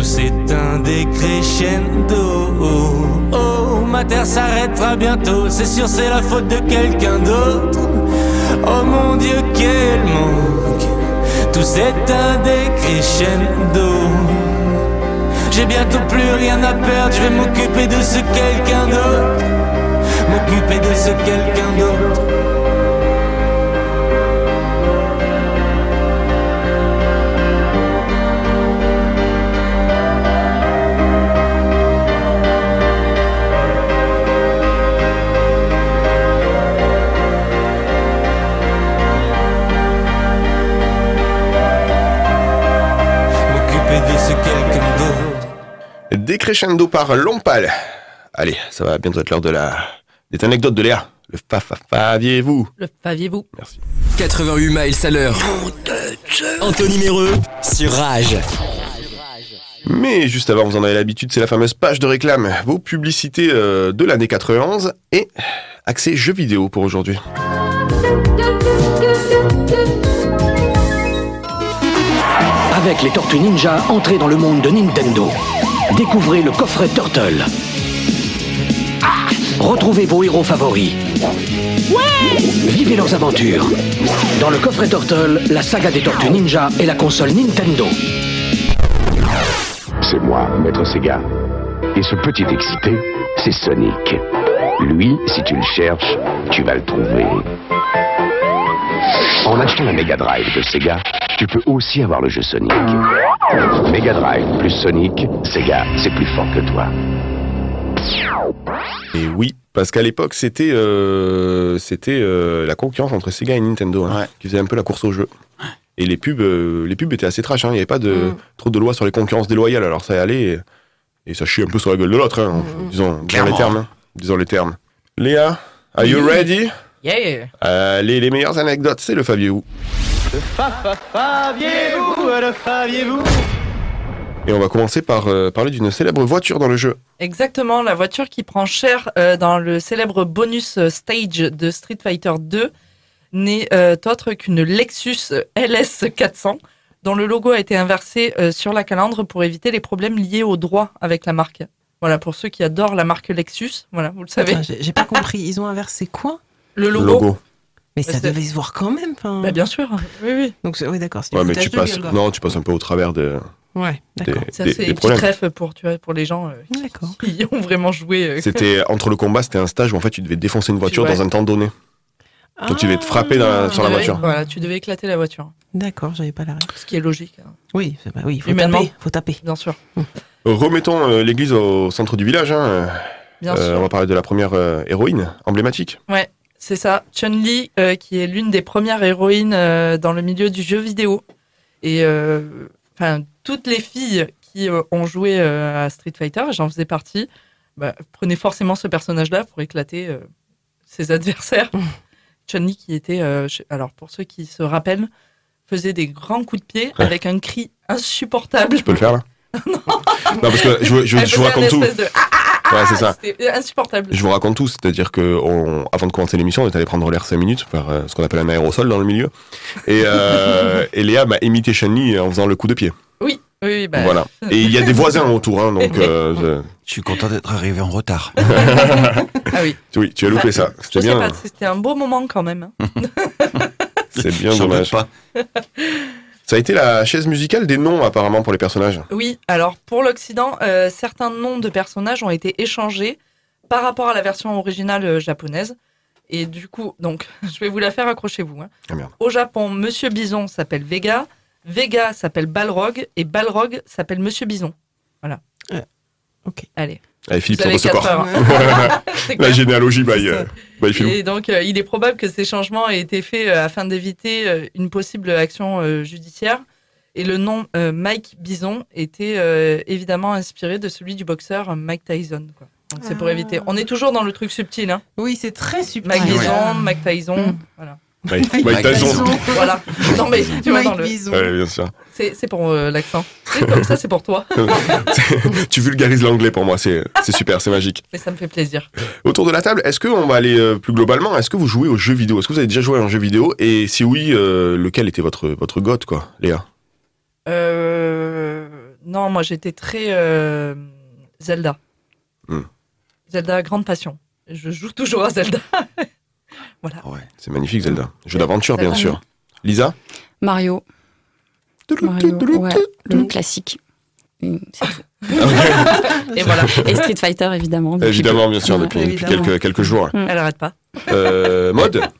Tout s'éteint décrescendo. Oh, ma terre s'arrêtera bientôt, c'est sûr, c'est la faute de quelqu'un d'autre. Oh mon Dieu, quel manque. Tout s'éteint décrescendo. J'ai bientôt plus rien à perdre, je vais m'occuper de ce quelqu'un d'autre. M'occuper de ce quelqu'un d'autre. Décrescendo par Lompal. Allez, ça va bientôt être l'heure de la des anecdotes de Léa. Le fa fa faviez-vous Le faviez-vous 88 miles à l'heure. Anthony Méreux sur Rage. Mais juste avant, vous en avez l'habitude, c'est la fameuse page de réclame. Vos publicités euh, de l'année 91 et accès jeux vidéo pour aujourd'hui. Avec les Tortues Ninja, entrez dans le monde de Nintendo. Découvrez le coffret Turtle. Retrouvez vos héros favoris. Vivez leurs aventures. Dans le coffret Turtle, la saga des Tortues Ninja et la console Nintendo. C'est moi, Maître Sega. Et ce petit excité, c'est Sonic. Lui, si tu le cherches, tu vas le trouver. En achetant la Mega Drive de Sega, tu peux aussi avoir le jeu Sonic. Mega Drive plus Sonic, Sega, c'est plus fort que toi. Et oui, parce qu'à l'époque, c'était euh, c'était euh, la concurrence entre Sega et Nintendo hein, qui faisait un peu la course au jeu. Et les pubs, euh, les pubs étaient assez trash. hein. Il n'y avait pas de, Mm. trop de lois sur les concurrences déloyales. Alors ça y allait et, et ça chie un peu sur la gueule de l'autre. hein. Disons, disons les termes. Disons les termes. Léa, are you ready? Yeah Allez, les meilleures anecdotes, c'est le Faviez-vous. Faviez-vous, le faviez-vous Et on va commencer par euh, parler d'une célèbre voiture dans le jeu. Exactement, la voiture qui prend cher euh, dans le célèbre bonus euh, stage de Street Fighter 2 n'est euh, autre qu'une Lexus LS 400 dont le logo a été inversé euh, sur la calandre pour éviter les problèmes liés aux droits avec la marque. Voilà, pour ceux qui adorent la marque Lexus, voilà, vous le savez. J'ai pas compris. Ils ont inversé quoi? Le logo. Mais ça devait se voir quand même. Bah, bien sûr, oui, oui. Donc, c'est- oui, d'accord. Ouais, mais tu passes, gueule, non, tu passes un peu au travers de, Ouais, d'accord. Ça, c'est des une petite ref pour, tu vois, pour les gens euh, qui ont vraiment joué. euh, C'était entre le combat, c'était un stage où en fait tu devais défoncer une voiture dans un temps donné. Donc tu devais te frapper dans la- sur la voiture. Voilà, tu devais éclater la voiture. D'accord, j'avais pas la règle. Ce qui est logique. hein. Oui, bah oui, il faut Humainement. taper. Faut taper. Bien sûr. Remettons euh, l'église au centre du village. hein. Bien Euh, sûr. On va parler de la première euh, héroïne emblématique. Ouais, c'est ça. Chun-Li, euh, qui est l'une des premières héroïnes euh, dans le milieu du jeu vidéo. Et euh, enfin, toutes les filles qui ont joué à Street Fighter, j'en faisais partie, bah, prenaient forcément ce personnage-là pour éclater ses adversaires. Chun-Li, qui était, je- alors pour ceux qui se rappellent, faisait des grands coups de pied Ouais. avec un cri insupportable. Tu peux le faire là? Non. parce que je, je- je vous raconte tout. de ah, ah, ah, Ouais, c'est ça. C'était insupportable. Je vous raconte tout, c'est-à-dire que on- avant de commencer l'émission, on est allé prendre l'air 5 minutes, faire euh, ce qu'on appelle un aérosol dans le milieu. Et, euh, et Léa m'a imité Chun-Li en faisant le coup de pied. Oui, oui, oui, bah, voilà. Et il y a des voisins autour, hein, donc. euh, Je suis content d'être arrivé en retard. Ah oui. oui, tu as loupé ça. Je C'était bien. c'était un beau moment quand même. hein. C'est bien dommage. doute pas. Ça a été la chaise musicale des noms apparemment pour les personnages. Oui, alors pour l'Occident, euh, certains noms de personnages ont été échangés par rapport à la version originale euh, japonaise. Et du coup, donc, je vais vous la faire, accrochez-vous. hein. Ah. Au Japon, Monsieur Bison s'appelle Vega, Vega s'appelle Balrog, et Balrog s'appelle Monsieur Bison. Voilà. Allez. Allez, Philippe, Vous. C'est La généalogie by, euh, ça. by Philou. Et donc, euh, il est probable que ces changements aient été faits euh, afin d'éviter euh, une possible action euh, judiciaire. Et le nom euh, Mike Bison était euh, évidemment inspiré de celui du boxeur Mike Tyson. quoi. Donc, c'est pour Ah. éviter. On est toujours dans le truc subtil. Hein. Oui, c'est très subtil. Mike Ouais. Bison, Mike Tyson. Mm. Voilà. Mike- Mike Mike Tyson. Tyson. voilà. Non, mais tu vois, Mike dans le. Bison. Ouais, bien sûr. C'est pour euh, l'accent. C'est comme ça, c'est pour toi. tu vulgarises l'anglais pour moi, c'est c'est super, c'est magique. Mais ça me fait plaisir. Autour de la table, est-ce qu'on va aller euh, plus globalement Est-ce que vous jouez aux jeux vidéo? Est-ce que vous avez déjà joué à un jeu vidéo? Et si oui, euh, lequel était votre, votre goth, quoi, Léa? Euh, non, moi j'étais très euh, Zelda. Hmm. Zelda, grande passion. Je joue toujours à Zelda. voilà. C'est magnifique, Zelda. Jeu d'aventure, bien sûr. Lisa Mario. Mario, ouais, le classique. C'est tout. Et voilà. Et Street Fighter, évidemment. Évidemment, bien sûr, Ouais. depuis, quelques, quelques jours. Mm. Elle arrête pas. Euh, mode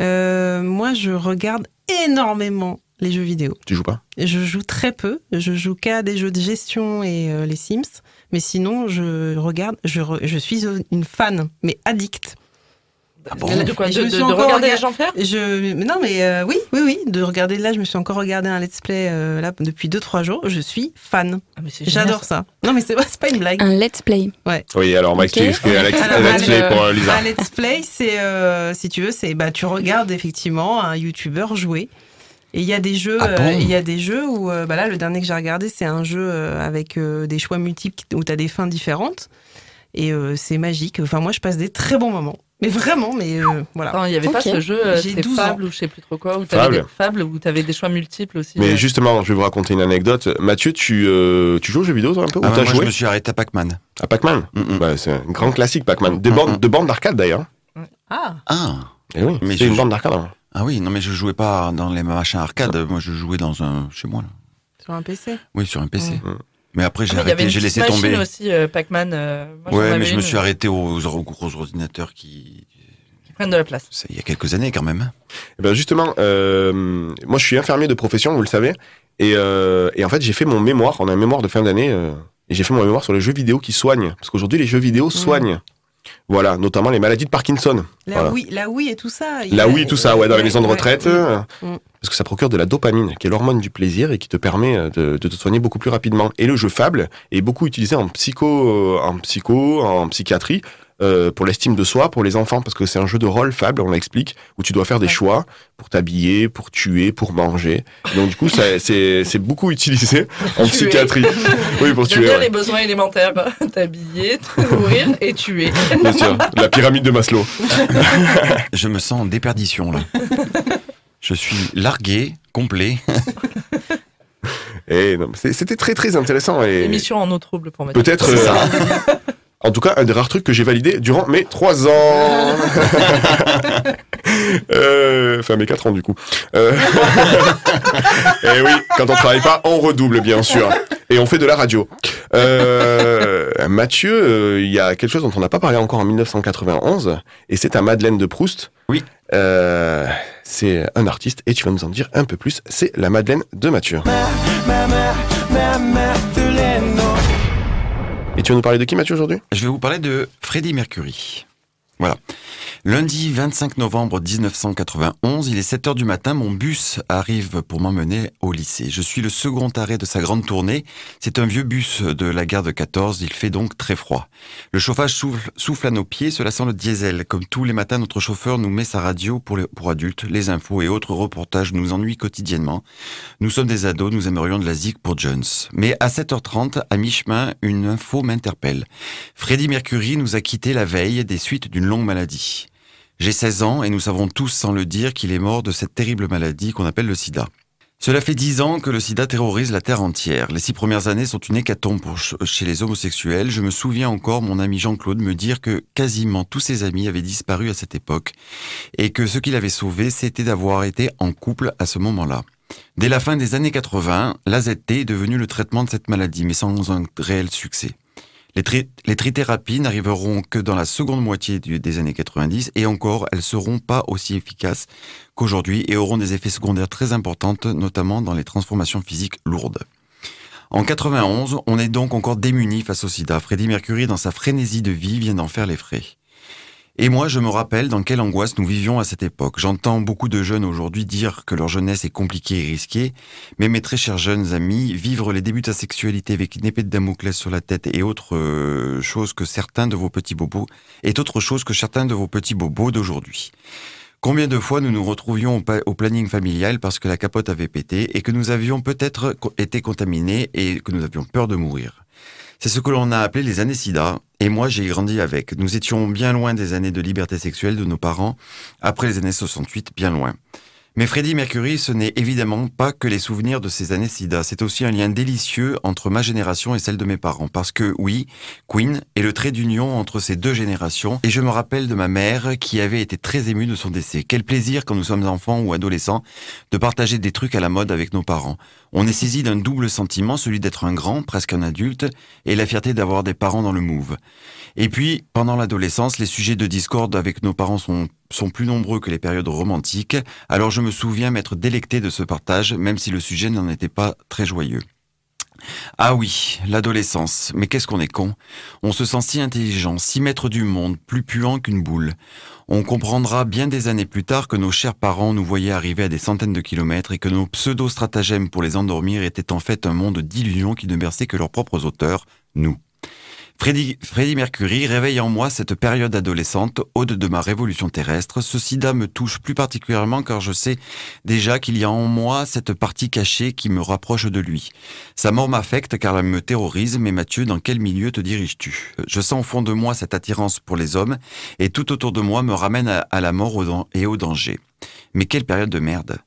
Euh, moi, je regarde énormément les jeux vidéo. Tu joues pas? Je joue très peu. Je joue qu'à des jeux de gestion et euh, les Sims. Mais sinon, je regarde. Je, re- je suis une fan, mais addict. De quoi De, je me de- suis de encore regarder rega- les gens faire je, mais Non, mais euh, oui, oui, oui. De regarder là, je me suis encore regardé un let's play euh, là depuis 2-3 jours. Je suis fan. Ah, J'adore ça. Non, mais c'est pas une blague. Un let's play. Ouais. Oui, alors Mike, Ok. explique Alex, Alors, Let's un- Play pour euh, Lisa. Un let's play, c'est, euh, si tu veux, c'est bah, tu regardes effectivement un youtubeur jouer. Et il y a des jeux, Ah bon? il y a des jeux où, bah là, le dernier que j'ai regardé, c'est un jeu avec des choix multiples où tu as des fins différentes. Et c'est magique. Enfin, moi, je passe des très bons moments. Mais vraiment, mais euh, voilà. Il n'y avait pas ce jeu, euh, J'ai c'était 12 ans. Fable ou je sais plus trop quoi, où t'avais Fable. des Fable où t'avais des choix multiples aussi. Mais euh. justement, je vais vous raconter une anecdote. Mathieu, tu, euh, tu joues aux jeux vidéo toi, un peu Ah Ou moi, joué je me suis arrêté à Pac-Man. À Pac-Man Ouais, C'est un grand classique, Pac-Man. Des bandes, de bandes d'arcade d'ailleurs. Ah Ah Eh oui, Mais c'est je- une bande d'arcade. hein. Ah oui, non mais je jouais pas dans les machins arcade, moi je jouais dans un chez moi là. Sur un PC. Oui, sur un PC. Mm. Mais après j'ai Ah, mais il y avait arrêté, une j'ai laissé tomber. aussi, euh, Pac-Man. euh, ouais, mais je me suis euh, arrêté aux, aux gros ordinateurs qui qui prennent de la place. c'est il y a quelques années quand même. hein. Eh ben justement, euh, moi je suis infirmier de profession, vous le savez. Et, euh, et en fait, j'ai fait mon mémoire, on a un mémoire de fin d'année, euh, et j'ai fait mon mémoire sur les jeux vidéo qui soignent. Parce qu'aujourd'hui, les jeux vidéo soignent. Voilà, notamment les maladies de Parkinson. La, Voilà. Wii, la Wii et tout ça. La a- oui, tout ça, ouais, dans les maisons de retraite. ouais. euh, Mm. Parce que ça procure de la dopamine, qui est l'hormone du plaisir et qui te permet euh, de, de te soigner beaucoup plus rapidement. Et le jeu Fable est beaucoup utilisé en psycho, euh, en psycho, en psychiatrie, euh, pour l'estime de soi, pour les enfants, parce que c'est un jeu de rôle Fable, on l'explique, où tu dois faire des choix pour t'habiller, pour tuer, pour manger. Donc du coup, ça- c'est c'est beaucoup utilisé en Tuer. psychiatrie. Oui, pour tuer. ouais. les besoins élémentaires. T'habiller, te nourrir et tuer. Bien sûr, la pyramide de Maslow. Je me sens en déperdition là. je suis largué, complet. Et non, c'est- c'était très très intéressant. Et... Émission en eau trouble pour Mathieu. Peut-être. euh, en tout cas, un des rares trucs que j'ai validé durant mes 3 ans. Euh, enfin, mes 4 ans, du coup. Euh, Et oui, quand on travaille pas, on redouble, bien sûr. Et on fait de la radio. Euh, Mathieu, euh, il y a quelque chose dont on n'a pas parlé encore en 1991, et c'est à Madeleine de Proust. Oui. Euh, c'est un artiste, et tu vas nous en dire un peu plus. C'est la Madeleine de Mathieu. Et tu vas nous parler de qui, Mathieu, aujourd'hui? Je vais vous parler de Freddie Mercury. Voilà. Lundi 25 novembre 1991, il est 7 heures du matin, mon bus arrive pour m'emmener au lycée. Je suis le second arrêt de sa grande tournée. C'est un vieux bus de la gare de 14, il fait donc très froid. Le chauffage souffle, à nos pieds, cela sent le diesel. Comme tous les matins, notre chauffeur nous met sa radio pour, pour adultes, les infos et autres reportages nous ennuient quotidiennement. Nous sommes des ados, nous aimerions de la zik pour Jones. Mais à 7h30, à mi-chemin, une info m'interpelle. Freddie Mercury nous a quittés la veille des suites d'une longue maladie. J'ai 16 ans et nous savons tous sans le dire qu'il est mort de cette terrible maladie qu'on appelle le sida. Cela fait dix ans que le sida terrorise la Terre entière. Les six premières années sont une hécatombe chez les homosexuels. Je me souviens encore mon ami Jean-Claude me dire que quasiment tous ses amis avaient disparu à cette époque et que ce qu'il avait sauvé, c'était d'avoir été en couple à ce moment-là. Dès la fin des années 80, l'AZT est devenu le traitement de cette maladie, mais sans un réel succès. Les, tri- les trithérapies n'arriveront que dans la seconde moitié des années 90 et encore, elles seront pas aussi efficaces qu'aujourd'hui et auront des effets secondaires très importants, notamment dans les transformations physiques lourdes. En 91, on est donc encore démuni face au sida. Freddie Mercury, dans sa frénésie de vie, vient d'en faire les frais. Et moi, je me rappelle dans quelle angoisse nous vivions à cette époque. J'entends beaucoup de jeunes aujourd'hui dire que leur jeunesse est compliquée et risquée, mais mes très chers jeunes amis, vivre les débuts de sa sexualité avec une épée de Damoclès sur la tête est autre euh, chose que certains de vos petits bobos, est autre chose que certains de vos petits bobos d'aujourd'hui. Combien de fois nous nous retrouvions au, planning familial parce que la capote avait pété et que nous avions peut-être été contaminés et que nous avions peur de mourir? C'est ce que l'on a appelé les années sida, et moi j'ai grandi avec. Nous étions bien loin des années de liberté sexuelle de nos parents, après les années 68, bien loin. Mais Freddie Mercury, ce n'est évidemment pas que les souvenirs de ces années sida, c'est aussi un lien délicieux entre ma génération et celle de mes parents. Parce que oui, Queen est le trait d'union entre ces deux générations, et je me rappelle de ma mère qui avait été très émue de son décès. Quel plaisir quand nous sommes enfants ou adolescents de partager des trucs à la mode avec nos parents. On est saisi d'un double sentiment, celui d'être un grand, presque un adulte, et la fierté d'avoir des parents dans le move. Et puis, pendant l'adolescence, les sujets de discorde avec nos parents sont, sont plus nombreux que les périodes romantiques, alors je me souviens m'être délecté de ce partage, même si le sujet n'en était pas très joyeux. Ah oui, l'adolescence. Mais qu'est-ce qu'on est con? On se sent si intelligent, si maître du monde, plus puant qu'une boule. On comprendra bien des années plus tard que nos chers parents nous voyaient arriver à des centaines de kilomètres et que nos pseudo-stratagèmes pour les endormir étaient en fait un monde d'illusions qui ne berçait que leurs propres auteurs, nous. Freddie Mercury réveille en moi cette période adolescente, ode de ma révolution terrestre. Ce sida me touche plus particulièrement car je sais déjà qu'il y a en moi cette partie cachée qui me rapproche de lui. Sa mort m'affecte car elle me terrorise, mais Mathieu, dans quel milieu te diriges-tu? Je sens au fond de moi cette attirance pour les hommes et tout autour de moi me ramène à, à la mort et au danger. Mais quelle période de merde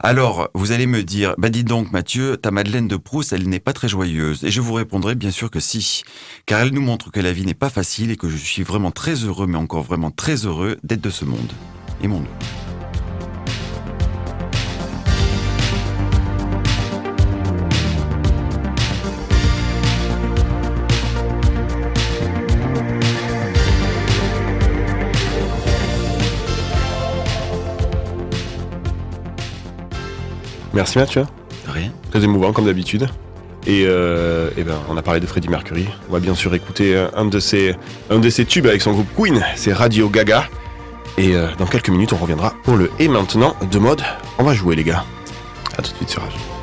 alors, vous allez me dire, bah dis donc Mathieu, ta Madeleine de Proust, elle n'est pas très joyeuse. Et je vous répondrai bien sûr que si, car elle nous montre que la vie n'est pas facile et que je suis vraiment très heureux, mais encore vraiment très heureux d'être de ce monde. Aimons-nous. Merci Mathieu. Rien. Très émouvant comme d'habitude. Et, euh, eh ben, on a parlé de Freddie Mercury. On va bien sûr écouter euh, un de ses, un de ses tubes avec son groupe Queen, c'est Radio Gaga. Et euh, dans quelques minutes, on reviendra pour le Et maintenant de mode. On va jouer les gars. À tout de suite sur Rage.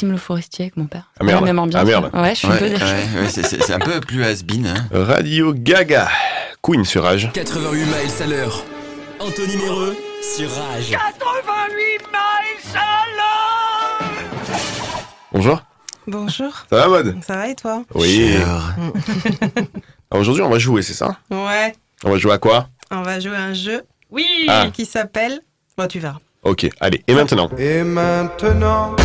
Maxime Le Forestier avec mon père. Ah, merde. La même ambiance. Ah, merde. Ouais, je suis Ouais, un peu ouais, c'est- c'est c'est un peu plus has-been. Hein. Radio Gaga. Queen sur Rage. 88 miles à l'heure. Anthony Méreux sur Rage. 88 miles à l'heure Bonjour. Bonjour. Ça va, mode Ça va et toi? Oui. Aujourd'hui, on va jouer, c'est ça? Ouais. On va jouer à quoi? On va jouer à un jeu Oui Ah. qui s'appelle. Bon, tu verras. Ok, allez. Et maintenant? Et maintenant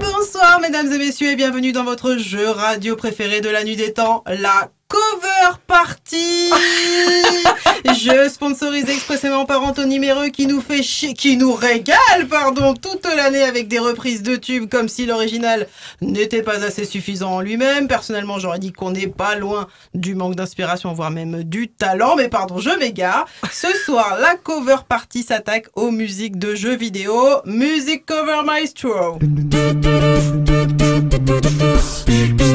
Bonsoir mesdames et messieurs et bienvenue dans votre jeu radio préféré de la nuit des temps, la Cover Party Jeu sponsorisé expressément par Anthony Méreux qui nous fait chier, qui nous régale, pardon, toute l'année avec des reprises de tubes comme si l'original n'était pas assez suffisant en lui-même. Personnellement, j'aurais dit qu'on n'est pas loin du manque d'inspiration, voire même du talent, mais pardon, je m'égare. Ce soir, la Cover Party s'attaque aux musiques de jeux vidéo, Music Cover Maestro.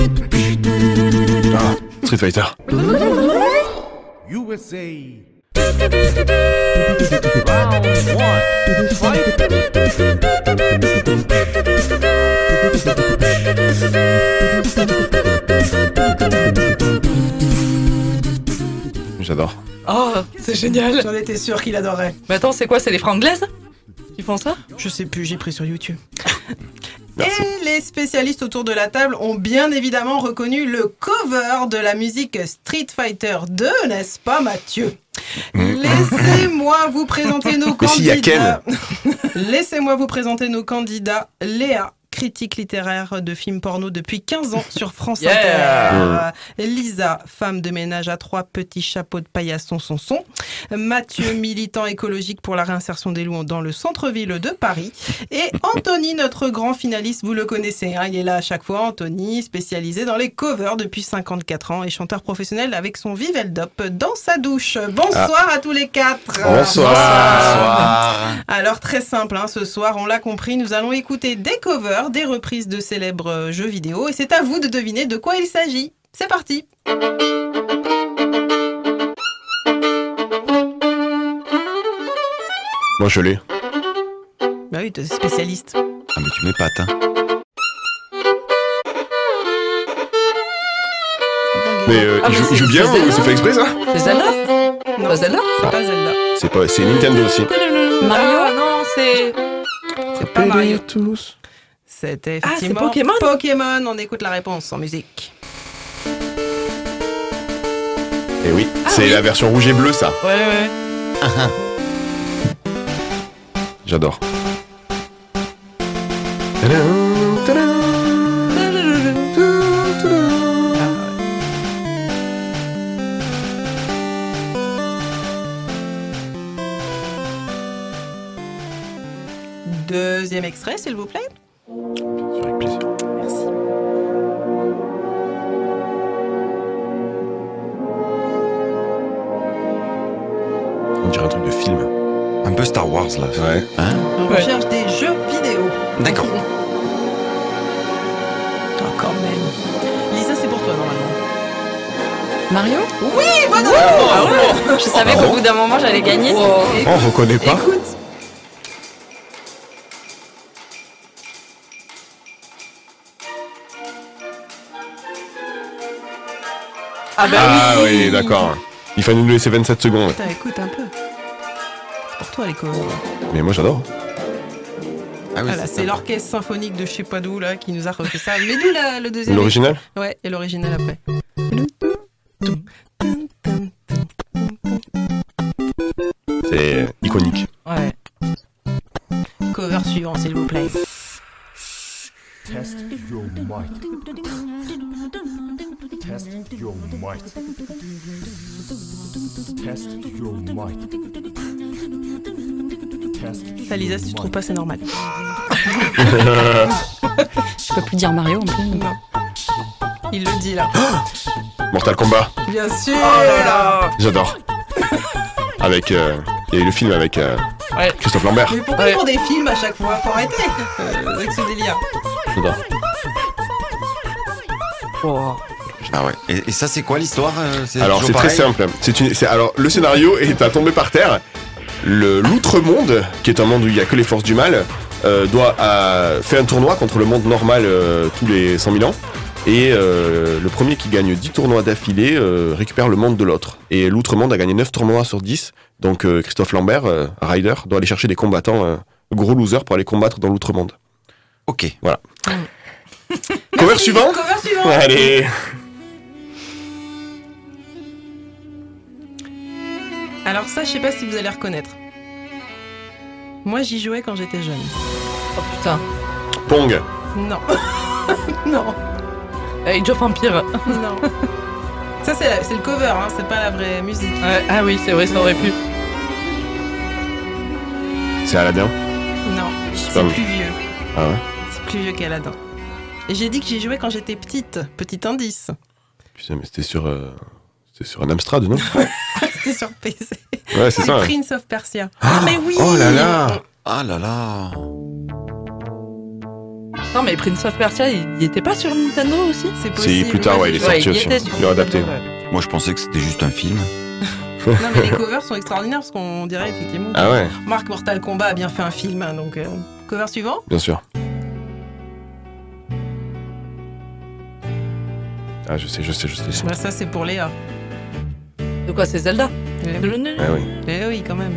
Street Fighter. USA. J'adore. Oh, c'est génial J'en étais sûr qu'il adorait. Mais attends, c'est quoi C'est les franglaises? Qui font ça? Je sais plus, j'ai pris sur YouTube. Merci. Et les spécialistes autour de la table ont bien évidemment reconnu le cover de la musique Street Fighter 2, n'est-ce pas Mathieu? Laissez-moi vous présenter nos candidats. Laissez-moi vous présenter nos candidats. Léa, critique littéraire de films porno depuis 15 ans sur France Yeah. Inter. Lisa, femme de ménage à trois petits chapeaux de paillasson son son. Mathieu, militant écologique pour la réinsertion des loups dans le centre-ville de Paris. Et Anthony, notre grand finaliste, vous le connaissez, hein, il est là à chaque fois. Anthony, spécialisé dans les covers depuis 54 ans et chanteur professionnel avec son Viveldop dans sa douche. Bonsoir à tous les quatre. Bonsoir. Bonsoir. Alors très simple, hein, ce soir, on l'a compris, nous allons écouter des covers, des reprises de célèbres euh, jeux vidéo, et c'est à vous de deviner de quoi il s'agit. C'est parti Moi, je l'ai. Bah oui, t'es spécialiste. Ah, mais tu m'épates. Hein. Mais euh, Ah, il mais joue, c'est- il joue bien c'est ou c'est fait exprès ça C'est Zelda Non, Pas Zelda c'est pas Zelda. C'est pas, c'est Nintendo aussi. Mario Ah non, c'est... C'est pas Mario. tous. C'était Ah, c'est effectivement Pokémon Pokémon, on écoute la réponse en musique. Et oui, Ah c'est oui. la version rouge et bleue, ça. Ouais, ouais. J'adore. Deuxième extrait, s'il vous plaît. Là. Ouais. Hein On Ouais. recherche des jeux vidéo. D'accord. Oh, quand même. Lisa, c'est pour toi, normalement. Mario? Oui, bonne Ah ouais Je savais Ah qu'au bout d'un moment, j'allais gagner. On reconnaît pas Écoute. Ah bah Ah oui oui, d'accord. Il fallait nous laisser 27 secondes. Putain, écoute un peu. C'est pour toi, les covers. Mais moi, j'adore. Ah oui, Voilà, c'est l'orchestre symphonique de je sais pas d'où là qui nous a refait ça. Mais d'où la- le deuxième L'original Ouais, et l'original après. C'est iconique. Ouais. Cover suivant, s'il vous plaît. Test your might. Test your might. Test your might. Ça, Lisa, si tu trouves pas, c'est normal. Je peux plus dire Mario en plus. Non. Il le dit là. Mortal Kombat, Bien sûr Oh j'adore. Avec. euh, Il y a eu le film avec euh, Ouais. Christophe Lambert. Mais pourquoi Ouais. font des films à chaque fois? Faut arrêter euh, avec ce délire. J'adore. Oh. Ah ouais. Et, et ça, c'est quoi l'histoire euh, Alors c'est très simple. C'est une, c'est- alors le scénario est à tomber par terre. Le l'outre-monde, qui est un monde où il y a que les forces du mal, euh, doit euh, fait un tournoi contre le monde normal euh, tous les 100 000 ans. Et euh, le premier qui gagne 10 tournois d'affilée euh, récupère le monde de l'autre. Et l'outre-monde a gagné 9 tournois sur 10. Donc euh, Christophe Lambert, euh, Ryder, doit aller chercher des combattants euh, gros losers pour aller combattre dans l'outre-monde. Ok. Voilà. Cover suivant Cover suivant. Allez Alors ça, je sais pas si vous allez reconnaître. Moi, j'y jouais quand j'étais jeune. Oh putain. Pong Non. non. Age of Empire. Non. Ça, c'est la- c'est le cover, hein, c'est pas la vraie musique. Ouais, ah oui, c'est vrai, ça aurait pu. C'est Aladdin Non, c'est plus vieux. Ah ouais C'est plus vieux qu'Aladin. Et j'ai dit que j'y jouais quand j'étais petite. Petit indice. Putain, mais c'était sur, euh, c'était sur un Amstrad, non C'était sur PC. Ouais, c'est ça. Prince of Persia. Ah, mais oui Oh là là Ah là là Non, mais Prince of Persia, il, il était pas sur Nintendo aussi? C'est Si, plus tard, ouais, il est sorti aussi. Il est adapté. Moi, je pensais que c'était juste un film. Non, mais les covers sont extraordinaires parce qu'on dirait effectivement. Ah ouais. Marc Mortal Kombat a bien fait un film, hein, donc. euh, cover suivant? Bien sûr. Ah, je sais, je sais, je sais. Bah, ça, c'est pour Léa. De quoi, c'est Zelda Eh oui. le- Ah oui. Eh oui, quand même.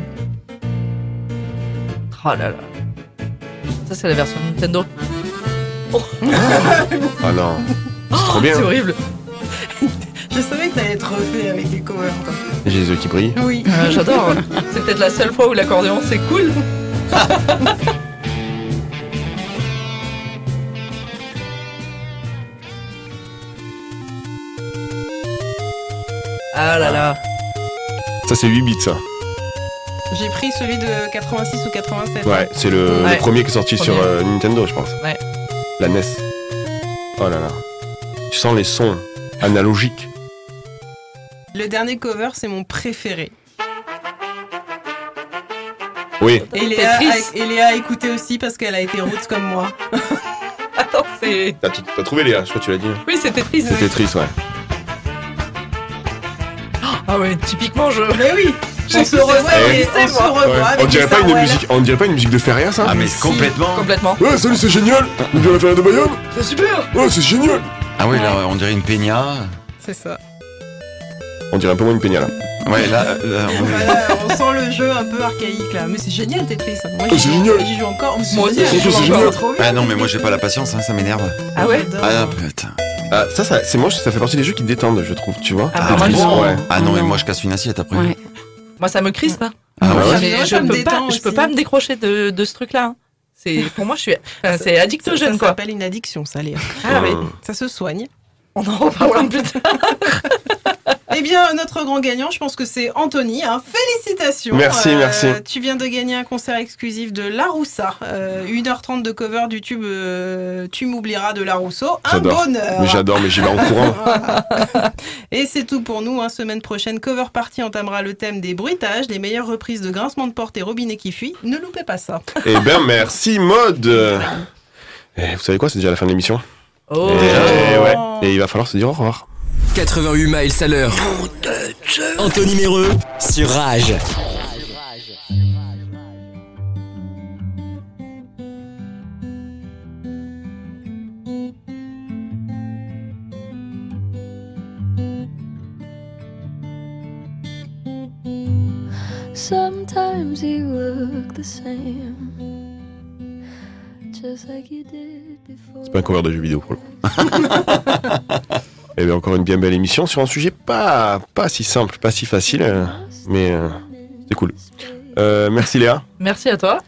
Oh là là. Ça, c'est la version Nintendo. Oh. Ah non. C'est trop bien. C'est horrible. Je savais que t'allais être refait avec les covers. toi. J'ai les yeux qui brillent. Oui. Euh, J'adore. C'est peut-être la seule fois où l'accordéon c'est cool. ah là là. Ça, c'est 8 bits, ça. J'ai pris celui de 86 ou 87. Ouais, c'est le, Ouais. le premier qui est sorti sur Premier. euh, Nintendo, je pense. Ouais. La NES. Oh là là. Tu sens les sons analogiques. Le dernier cover, c'est mon préféré. Oui. Et Léa, a, et Léa a écouté aussi parce qu'elle a été roots comme moi. Attends, c'est. T'as t'as trouvé Léa, je crois que tu l'as dit. Oui, c'était triste. C'était triste, ouais. Ah ouais, typiquement, je. Mais oui On se revoit, on se revoit Ouais. avec On dirait pas une musique, on dirait pas une musique de Feria, ça Ah, mais complètement. Complètement. Ouais, salut, c'est génial. On dirait la Feria de Bayonne. C'est super. Ouais, c'est génial. Ah oui, là, on dirait une peña. C'est ça. On dirait un peu moins une peña là. Ouais, là, là, on Voilà, on sent le jeu un peu archaïque là. Mais c'est génial Tetris. Moi j'y c'est génial. j'y joue encore. Mais Moi aussi, génial. Ah non, mais moi, j'ai pas la patience, hein, ça m'énerve. Ah ouais. Ah putain. Ah, ça, ça c'est moi, ça fait partie des jeux qui détendent, je trouve, tu vois. Ah, Les ouais. Ah non, mais moi, je casse une assiette après. Ouais. Moi, ça me crispe. hein. Ah ouais. Mais je ça peux pas, je peux pas me décrocher de, de ce truc-là. hein. C'est pour moi, je suis, enfin, Ça- c'est addict Ça, au ça jeune quoi. s'appelle une addiction, ça, Léa. Ah oui. Ça se soigne. On en reparlera plus tard. Eh bien, notre grand gagnant, je pense que c'est Anthony. hein. Félicitations. Merci, merci. Tu viens de gagner un concert exclusif de La Roussa. Euh, 1h30 de cover du tube euh, Tu m'oublieras de La Rousseau. Un bonheur. Mais j'adore, mais j'y vais en courant. Et c'est tout pour nous. hein. Semaine prochaine, Cover Party entamera le thème des bruitages, les meilleures reprises de grincement de porte et robinet qui fuit. Ne loupez pas ça. Eh ben, merci, mode. Eh, vous savez quoi, c'est déjà la fin de l'émission. Oh. Et, ouais. Et il va falloir se dire au revoir. 88 miles à l'heure. Anthony Méreux sur Rage. Sometimes you look the same, just like you did before. C'est pas un cover de jeu vidéo pour le coup. Eh bien, encore une bien belle émission sur un sujet pas, pas si simple, pas si facile, euh, mais euh, c'est cool. Euh, merci Léa. Merci à toi.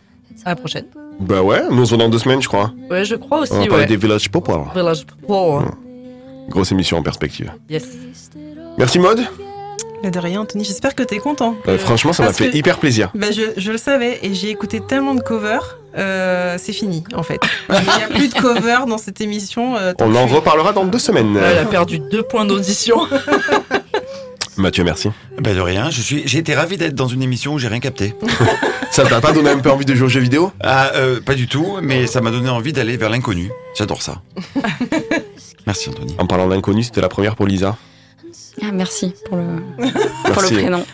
À la prochaine. Bah ouais, nous on se voit dans deux semaines, je crois. Ouais, je crois aussi. on va parler ouais. des Village Pop. alors. Village Pro. hein. Grosse émission en perspective. Yes. Merci Mode. Mais de rien, Anthony. J'espère que t'es content. Euh, franchement, ça m'a fait que- hyper plaisir. Bah, je, je le savais et j'ai écouté tellement de covers, euh, c'est fini en fait. Il n'y a plus de covers dans cette émission. euh, On en reparlera dans deux semaines. Ouais, elle a perdu deux points d'audition. Mathieu, merci. Ben de rien, je suis, j'ai été ravi d'être dans une émission où j'ai rien capté. Ça t'a pas donné un peu envie de jouer aux jeux vidéo? Ah, euh, pas du tout, mais ça m'a donné envie d'aller vers l'inconnu. J'adore ça. Merci Anthony. En parlant d'inconnu, c'était la première pour Lisa. Ah, merci pour le, pour Merci. le prénom.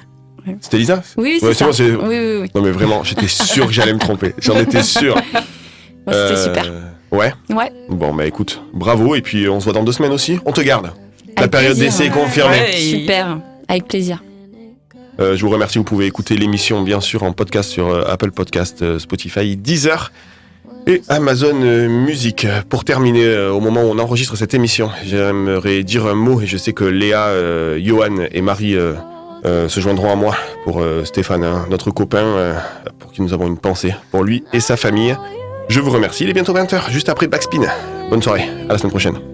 C'était Lisa Oui, c'est Ouais, ça. moi, c'est- Oui, oui, oui. Non mais vraiment, j'étais sûr que j'allais me tromper. J'en étais sûr. C'était Euh, super. Ouais. Ouais. Bon, bah écoute, bravo. Et puis on se voit dans deux semaines aussi. On te garde. La période d'essai est confirmée. Super, avec plaisir. Euh, je vous remercie. Vous pouvez écouter l'émission, bien sûr, en podcast sur euh, Apple Podcast, euh, Spotify, Deezer et Amazon euh, Music. Pour terminer, euh, au moment où on enregistre cette émission, j'aimerais dire un mot et je sais que Léa, euh, Johan et Marie se joindront à moi pour Stéphane, hein, notre copain, pour qui nous avons une pensée pour lui et sa famille. Je vous remercie. Il est bientôt 20h, juste après Backspin. Bonne soirée. À la semaine prochaine.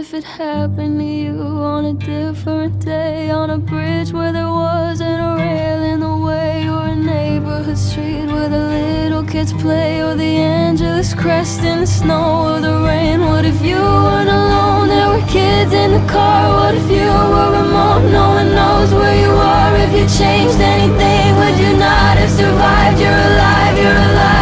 If it happened to you on a different day, on a bridge where there wasn't a rail in the way, or a neighborhood street where the little kids play, or the Angeles crest in the snow or the rain? What if you weren't alone? There were kids in the car. What if you were remote? No one knows where you are. If you changed anything, would you not have survived? You're alive.